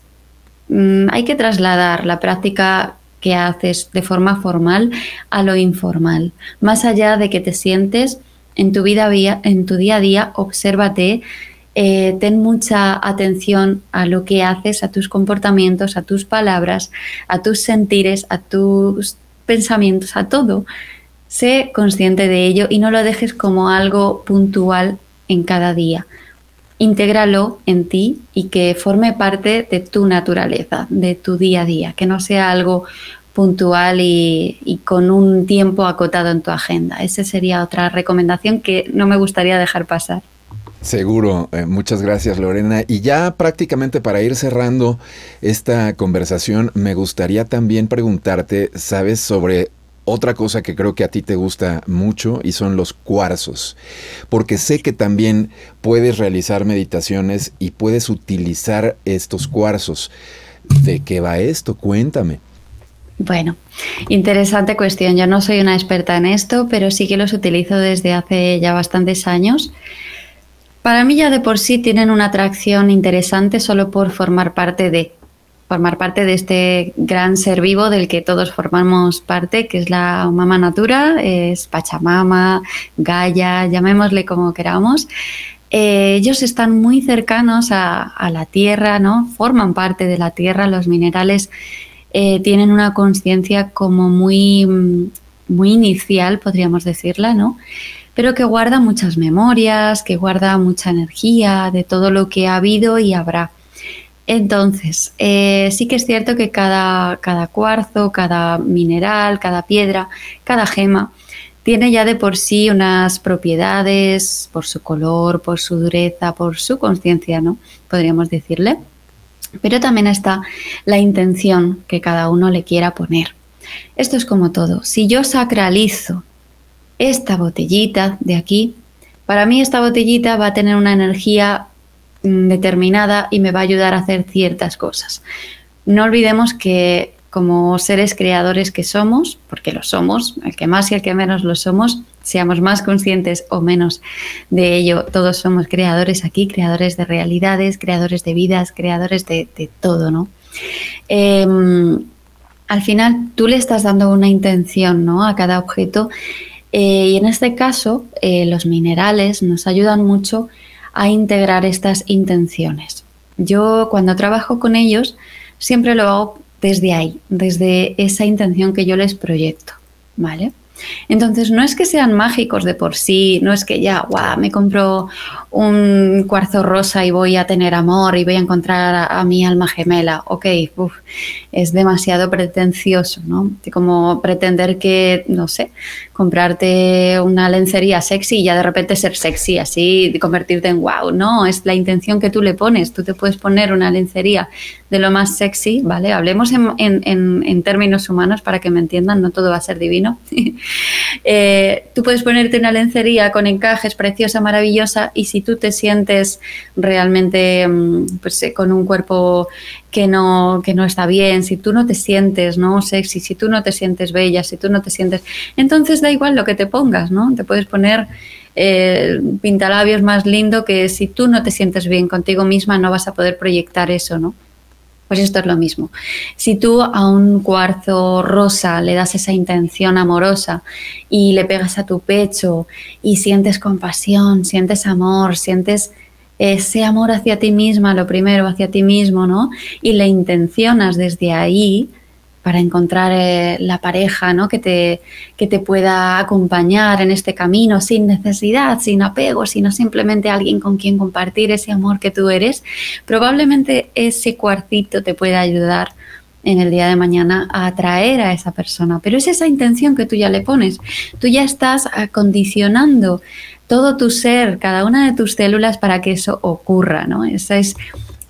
mm, hay que trasladar la práctica que haces de forma formal a lo informal. Más allá de que te sientes en tu vida, en tu día a día, obsérvate eh, ten mucha atención a lo que haces, a tus comportamientos, a tus palabras, a tus sentires, a tus pensamientos, a todo. Sé consciente de ello y no lo dejes como algo puntual en cada día. Intégralo en ti y que forme parte de tu naturaleza, de tu día a día, que no sea algo puntual y, con un tiempo acotado en tu agenda. Esa sería otra recomendación que no me gustaría dejar pasar. Seguro, eh, muchas gracias Lorena. Y ya prácticamente para ir cerrando esta conversación, me gustaría también preguntarte, ¿sabes sobre otra cosa que creo que a ti te gusta mucho y son los cuarzos, porque sé que también puedes realizar meditaciones y puedes utilizar estos cuarzos. ¿De qué va esto? Cuéntame. Bueno, interesante cuestión. Yo no soy una experta en esto, pero sí que los utilizo desde hace ya bastantes años. Para mí ya de por sí tienen una atracción interesante solo por formar parte de formar parte de este gran ser vivo del que todos formamos parte, que es la Mama Natura, es Pachamama, Gaia, llamémosle como queramos. Eh, ellos están muy cercanos a, a, la tierra, ¿no? Forman parte de la tierra, los minerales eh, tienen una conciencia como muy, muy inicial, podríamos decirla, ¿no? Pero que guarda muchas memorias, que guarda mucha energía de todo lo que ha habido y habrá. Entonces, eh, sí que es cierto que cada, cada cuarzo, cada mineral, cada piedra, cada gema, tiene ya de por sí unas propiedades por su color, por su dureza, por su conciencia, ¿no? Podríamos decirle. Pero también está la intención que cada uno le quiera poner. Esto es como todo. Si yo sacralizo esta botellita de aquí, para mí esta botellita va a tener una energía mm, determinada y me va a ayudar a hacer ciertas cosas. No olvidemos que como seres creadores que somos, porque lo somos, el que más y el que menos lo somos, seamos más conscientes o menos de ello, todos somos creadores aquí, creadores de realidades, creadores de vidas, creadores de, todo, ¿no? Em, al final tú le estás dando una intención ¿no? a cada objeto eh, y en este caso eh, los minerales nos ayudan mucho a integrar estas intenciones. Yo cuando trabajo con ellos siempre lo hago desde ahí, desde esa intención que yo les proyecto, ¿vale? Entonces, no es que sean mágicos de por sí, no es que ya, guau, me compro un cuarzo rosa y voy a tener amor y voy a encontrar a, mi alma gemela. Ok, es demasiado pretencioso, ¿no? Como pretender que, no sé, comprarte una lencería sexy y ya de repente ser sexy así, convertirte en wow. No, es la intención que tú le pones. Tú te puedes poner una lencería de lo más sexy, ¿vale? Hablemos en, en términos humanos para que me entiendan, no todo va a ser divino. Eh, tú puedes ponerte una lencería con encajes preciosa, maravillosa, y si tú te sientes realmente mm, pues, eh, con un cuerpo que no, que no está bien, si tú no te sientes ¿no? sexy, si tú no te sientes bella, si tú no te sientes... Entonces da igual lo que te pongas, ¿no? Te puedes poner eh, pintalabios más lindo que si tú no te sientes bien contigo misma no vas a poder proyectar eso, ¿no? Pues esto es lo mismo. Si tú a un cuarzo rosa le das esa intención amorosa y le pegas a tu pecho y sientes compasión, sientes amor, sientes ese amor hacia ti misma, lo primero hacia ti mismo, ¿no? Y le intencionas desde ahí, para encontrar eh, la pareja ¿no? que, te, que te pueda acompañar en este camino sin necesidad, sin apego, sino simplemente alguien con quien compartir ese amor que tú eres, probablemente ese cuarcito te pueda ayudar en el día de mañana a atraer a esa persona. Pero es esa intención que tú ya le pones. Tú ya estás acondicionando todo tu ser, cada una de tus células para que eso ocurra, ¿no? Esa es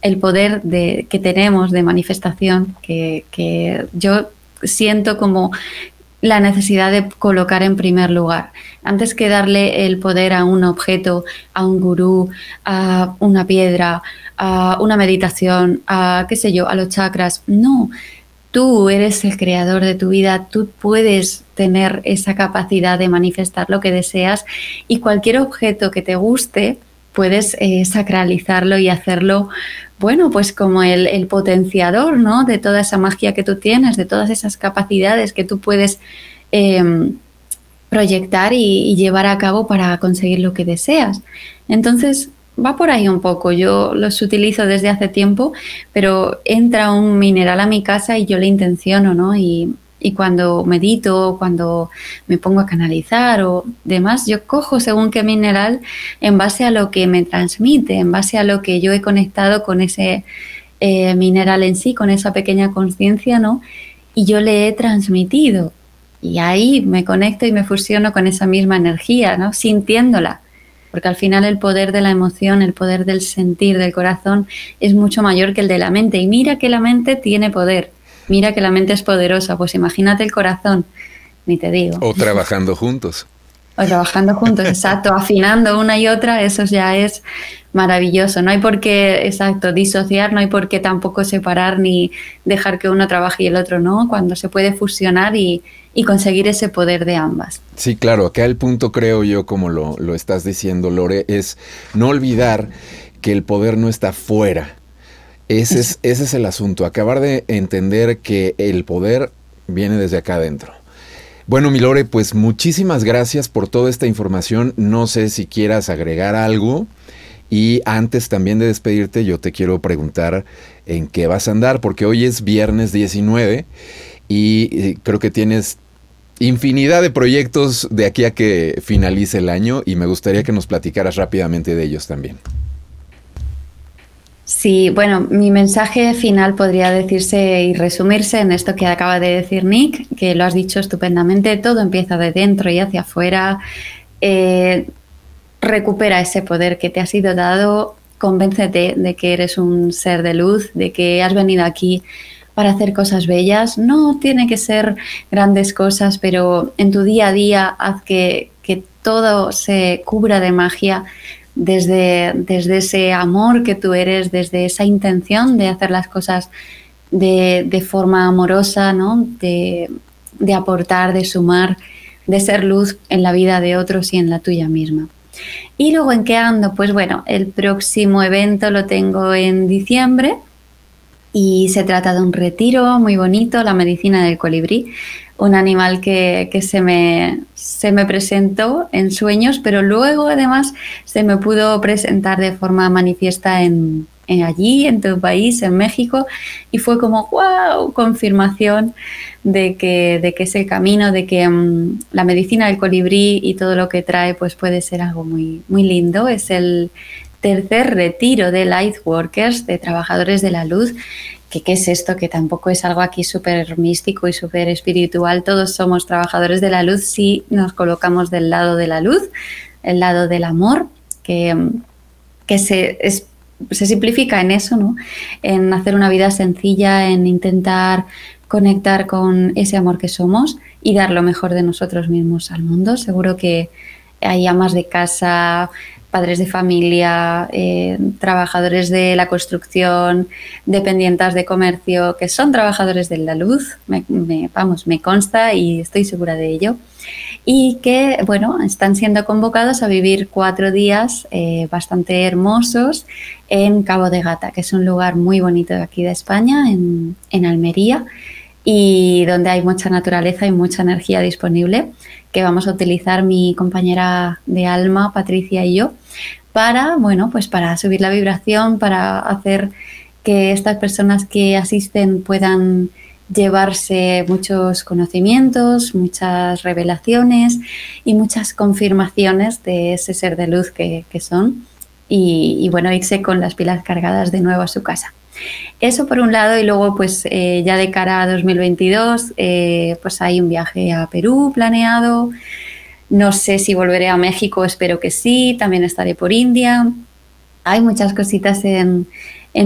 el poder de, que tenemos de manifestación, que, yo siento como la necesidad de colocar en primer lugar. Antes que darle el poder a un objeto, a un gurú, a una piedra, a una meditación, a qué sé yo, a los chakras. No, tú eres el creador de tu vida, tú puedes tener esa capacidad de manifestar lo que deseas y cualquier objeto que te guste, puedes eh, sacralizarlo y hacerlo, bueno, pues como el, potenciador, ¿no? De toda esa magia que tú tienes, de todas esas capacidades que tú puedes em, proyectar y, llevar a cabo para conseguir lo que deseas. Entonces, va por ahí un poco. Yo los utilizo desde hace tiempo, pero entra un mineral a mi casa y yo le intenciono, ¿no? Y, y cuando medito, cuando me pongo a canalizar o demás, yo cojo según qué mineral en base a lo que me transmite, en base a lo que yo he conectado con ese eh, mineral en sí, con esa pequeña conciencia, ¿no? Y yo le he transmitido. Y ahí me conecto y me fusiono con esa misma energía, ¿no? Sintiéndola. Porque al final el poder de la emoción, el poder del sentir, del corazón, es mucho mayor que el de la mente. Y mira que la mente tiene poder mira que la mente es poderosa, pues imagínate el corazón, ni te digo. O trabajando juntos. O trabajando juntos, exacto, afinando una y otra, eso ya es maravilloso. No hay por qué, exacto, disociar, no hay por qué tampoco separar ni dejar que uno trabaje y el otro no, cuando se puede fusionar y, conseguir ese poder de ambas. Sí, claro, acá el punto creo yo, como lo, lo estás diciendo, Lore, es no olvidar que el poder no está fuera, ese es, ese es el asunto, acabar de entender que el poder viene desde acá adentro. Bueno, Milore, pues muchísimas gracias por toda esta información. No sé si quieras agregar algo. Y antes también de despedirte, yo te quiero preguntar en qué vas a andar, porque hoy es viernes 19 y creo que tienes infinidad de proyectos de aquí a que finalice el año y me gustaría que nos platicaras rápidamente de ellos también. Sí, bueno, mi mensaje final podría decirse y resumirse en esto que acaba de decir Nick, que lo has dicho estupendamente, todo empieza de dentro y hacia afuera. Eh, recupera ese poder que te ha sido dado, convéncete de que eres un ser de luz, de que has venido aquí para hacer cosas bellas. No tiene que ser grandes cosas, pero en tu día a día haz que, que todo se cubra de magia, desde, desde ese amor que tú eres, desde esa intención de hacer las cosas de, forma amorosa, ¿no? de, aportar, de sumar, de ser luz en la vida de otros y en la tuya misma. Y luego en qué ando, pues bueno, el próximo evento lo tengo en diciembre y se trata de un retiro muy bonito, la medicina del colibrí, un animal que, se, me, se me presentó en sueños, pero luego además se me pudo presentar de forma manifiesta en, allí, en tu país, en México, y fue como, wow, confirmación de que, de que ese camino, de que mm, la medicina del colibrí y todo lo que trae, pues puede ser algo muy, muy lindo. Es el tercer retiro de Lightworkers, de trabajadores de la luz, que qué es esto, que tampoco es algo aquí súper místico y súper espiritual. Todos somos trabajadores de la luz si nos colocamos del lado de la luz, el lado del amor, que, que se, se simplifica en eso, ¿no? En hacer una vida sencilla, en intentar conectar con ese amor que somos y dar lo mejor de nosotros mismos al mundo. Seguro que hay amas de casa, padres de familia, eh, trabajadores de la construcción, dependientes de comercio, que son trabajadores de la luz, me, vamos, me consta y estoy segura de ello, y que, bueno, están siendo convocados a vivir cuatro días eh, bastante hermosos en Cabo de Gata, que es un lugar muy bonito aquí de España, en, en Almería, y donde hay mucha naturaleza y mucha energía disponible que vamos a utilizar mi compañera de alma, Patricia y yo, para, bueno, pues para subir la vibración, para hacer que estas personas que asisten puedan llevarse muchos conocimientos, muchas revelaciones y muchas confirmaciones de ese ser de luz que, son y, y, bueno, irse con las pilas cargadas de nuevo a su casa. Eso por un lado y luego pues eh, ya de cara a 2022 eh, pues hay un viaje a Perú planeado. No sé si volveré a México, espero que sí, también estaré por India. Hay muchas cositas en,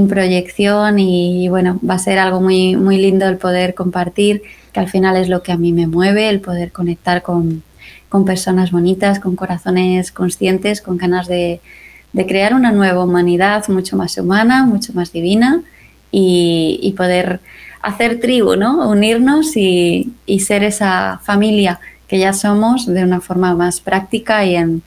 proyección y, bueno, va a ser algo muy, muy lindo el poder compartir, que al final es lo que a mí me mueve, el poder conectar con, con personas bonitas, con corazones conscientes, con ganas de, de crear una nueva humanidad mucho más humana, mucho más divina y, poder hacer tribu, ¿no? Unirnos y, ser esa familia que ya somos de una forma más práctica y en,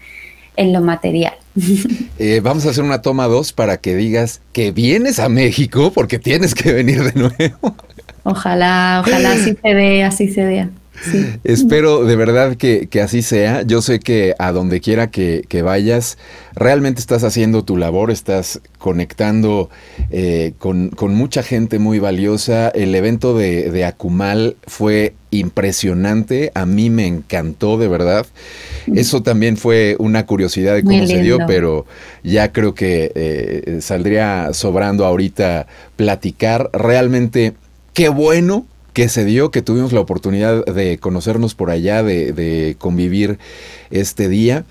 lo material. Eh, vamos a hacer una toma dos para que digas que vienes a México porque tienes que venir de nuevo. Ojalá, ojalá así se dé, así se dé. Espero de verdad que, así sea. Yo sé que a donde quiera que, vayas, realmente estás haciendo tu labor, estás conectando eh, con, mucha gente muy valiosa. El evento de, de Akumal fue impresionante, a mí me encantó de verdad. Eso también fue una curiosidad de cómo se dio, pero ya creo que eh, saldría sobrando ahorita platicar. Realmente, qué bueno que se dio, que tuvimos la oportunidad de conocernos por allá, de, de convivir este día.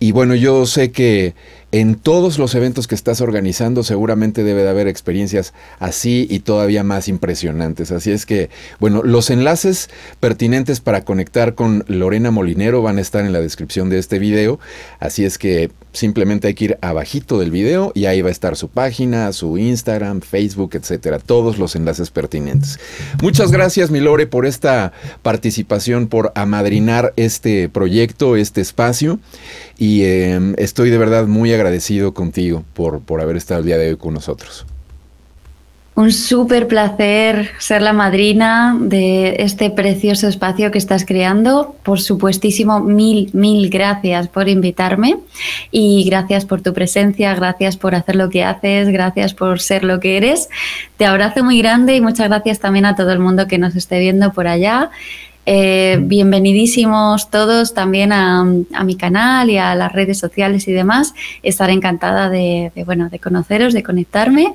Y bueno, yo sé que en todos los eventos que estás organizando seguramente debe de haber experiencias así y todavía más impresionantes. Así es que, bueno, los enlaces pertinentes para conectar con Lorena Molinero van a estar en la descripción de este video. Así es que simplemente hay que ir abajito del video y ahí va a estar su página, su Instagram, Facebook, etcétera, todos los enlaces pertinentes. Muchas gracias, mi Lore, por esta participación, por amadrinar este proyecto, este espacio y em, estoy de verdad muy agradecido contigo por, por haber estado el día de hoy con nosotros. Un súper placer ser la madrina de este precioso espacio que estás creando. Por supuestísimo, mil, mil gracias por invitarme y gracias por tu presencia, gracias por hacer lo que haces, gracias por ser lo que eres. Te abrazo muy grande y muchas gracias también a todo el mundo que nos esté viendo por allá. Eh, bienvenidísimos todos también a, mi canal y a las redes sociales y demás. Estaré encantada de, bueno, de conoceros, de conectarme.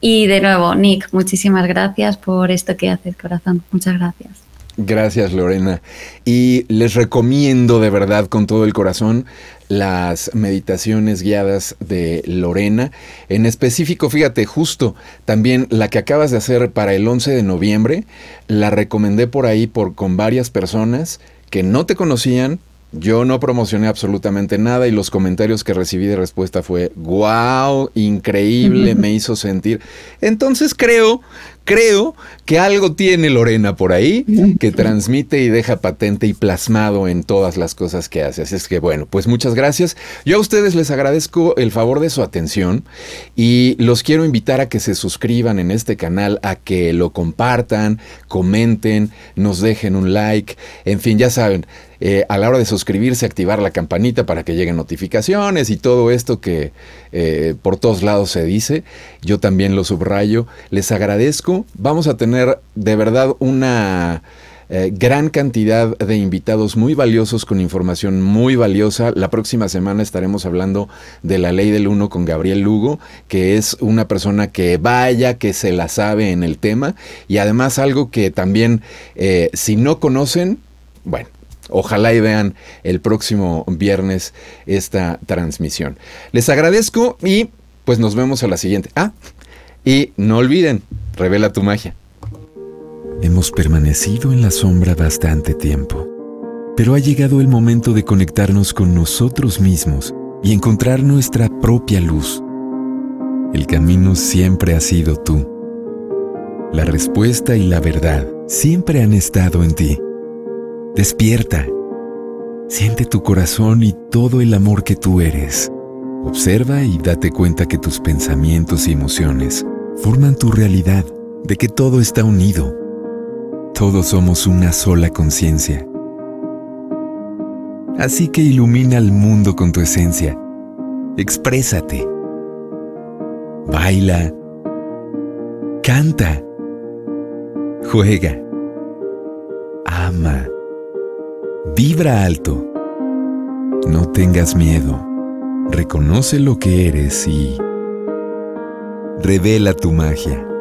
Y de nuevo, Nick, muchísimas gracias por esto que haces, corazón. Muchas gracias. Gracias, Lorena. Y les recomiendo de verdad con todo el corazón las meditaciones guiadas de Lorena. En específico, fíjate, justo también la que acabas de hacer para el 11 de noviembre, la recomendé por ahí por, con varias personas que no te conocían. Yo no promocioné absolutamente nada y los comentarios que recibí de respuesta fue, wow, increíble, me hizo sentir. Entonces creo creo que algo tiene Lorena por ahí que transmite y deja patente y plasmado en todas las cosas que hace. Así es que bueno, pues muchas gracias. Yo a ustedes les agradezco el favor de su atención y los quiero invitar a que se suscriban en este canal, a que lo compartan, comenten, nos dejen un like, en fin, ya saben. Eh, a la hora de suscribirse, activar la campanita para que lleguen notificaciones y todo esto que eh, por todos lados se dice. Yo también lo subrayo. Les agradezco. Vamos a tener de verdad una... Eh, gran cantidad de invitados muy valiosos con información muy valiosa. La próxima semana estaremos hablando de la ley del uno con Gabriel Lugo, que es una persona que vaya, que se la sabe en el tema y además algo que también, si no conocen, bueno, Ojalá y vean el próximo viernes esta transmisión. Les agradezco y pues nos vemos a la siguiente. Ah, y no olviden, revela tu magia. Hemos permanecido en la sombra bastante tiempo, pero ha llegado el momento de conectarnos con nosotros mismos y encontrar nuestra propia luz. El camino siempre ha sido tú. La respuesta y la verdad siempre han estado en ti. Despierta. Siente tu corazón y todo el amor que tú eres. Observa y date cuenta que tus pensamientos y emociones forman tu realidad, de que todo está unido. Todos somos una sola conciencia. Así que ilumina al mundo con tu esencia. Exprésate. Baila. Canta. Juega. Ama. Vibra alto. No tengas miedo. Reconoce lo que eres y revela tu magia.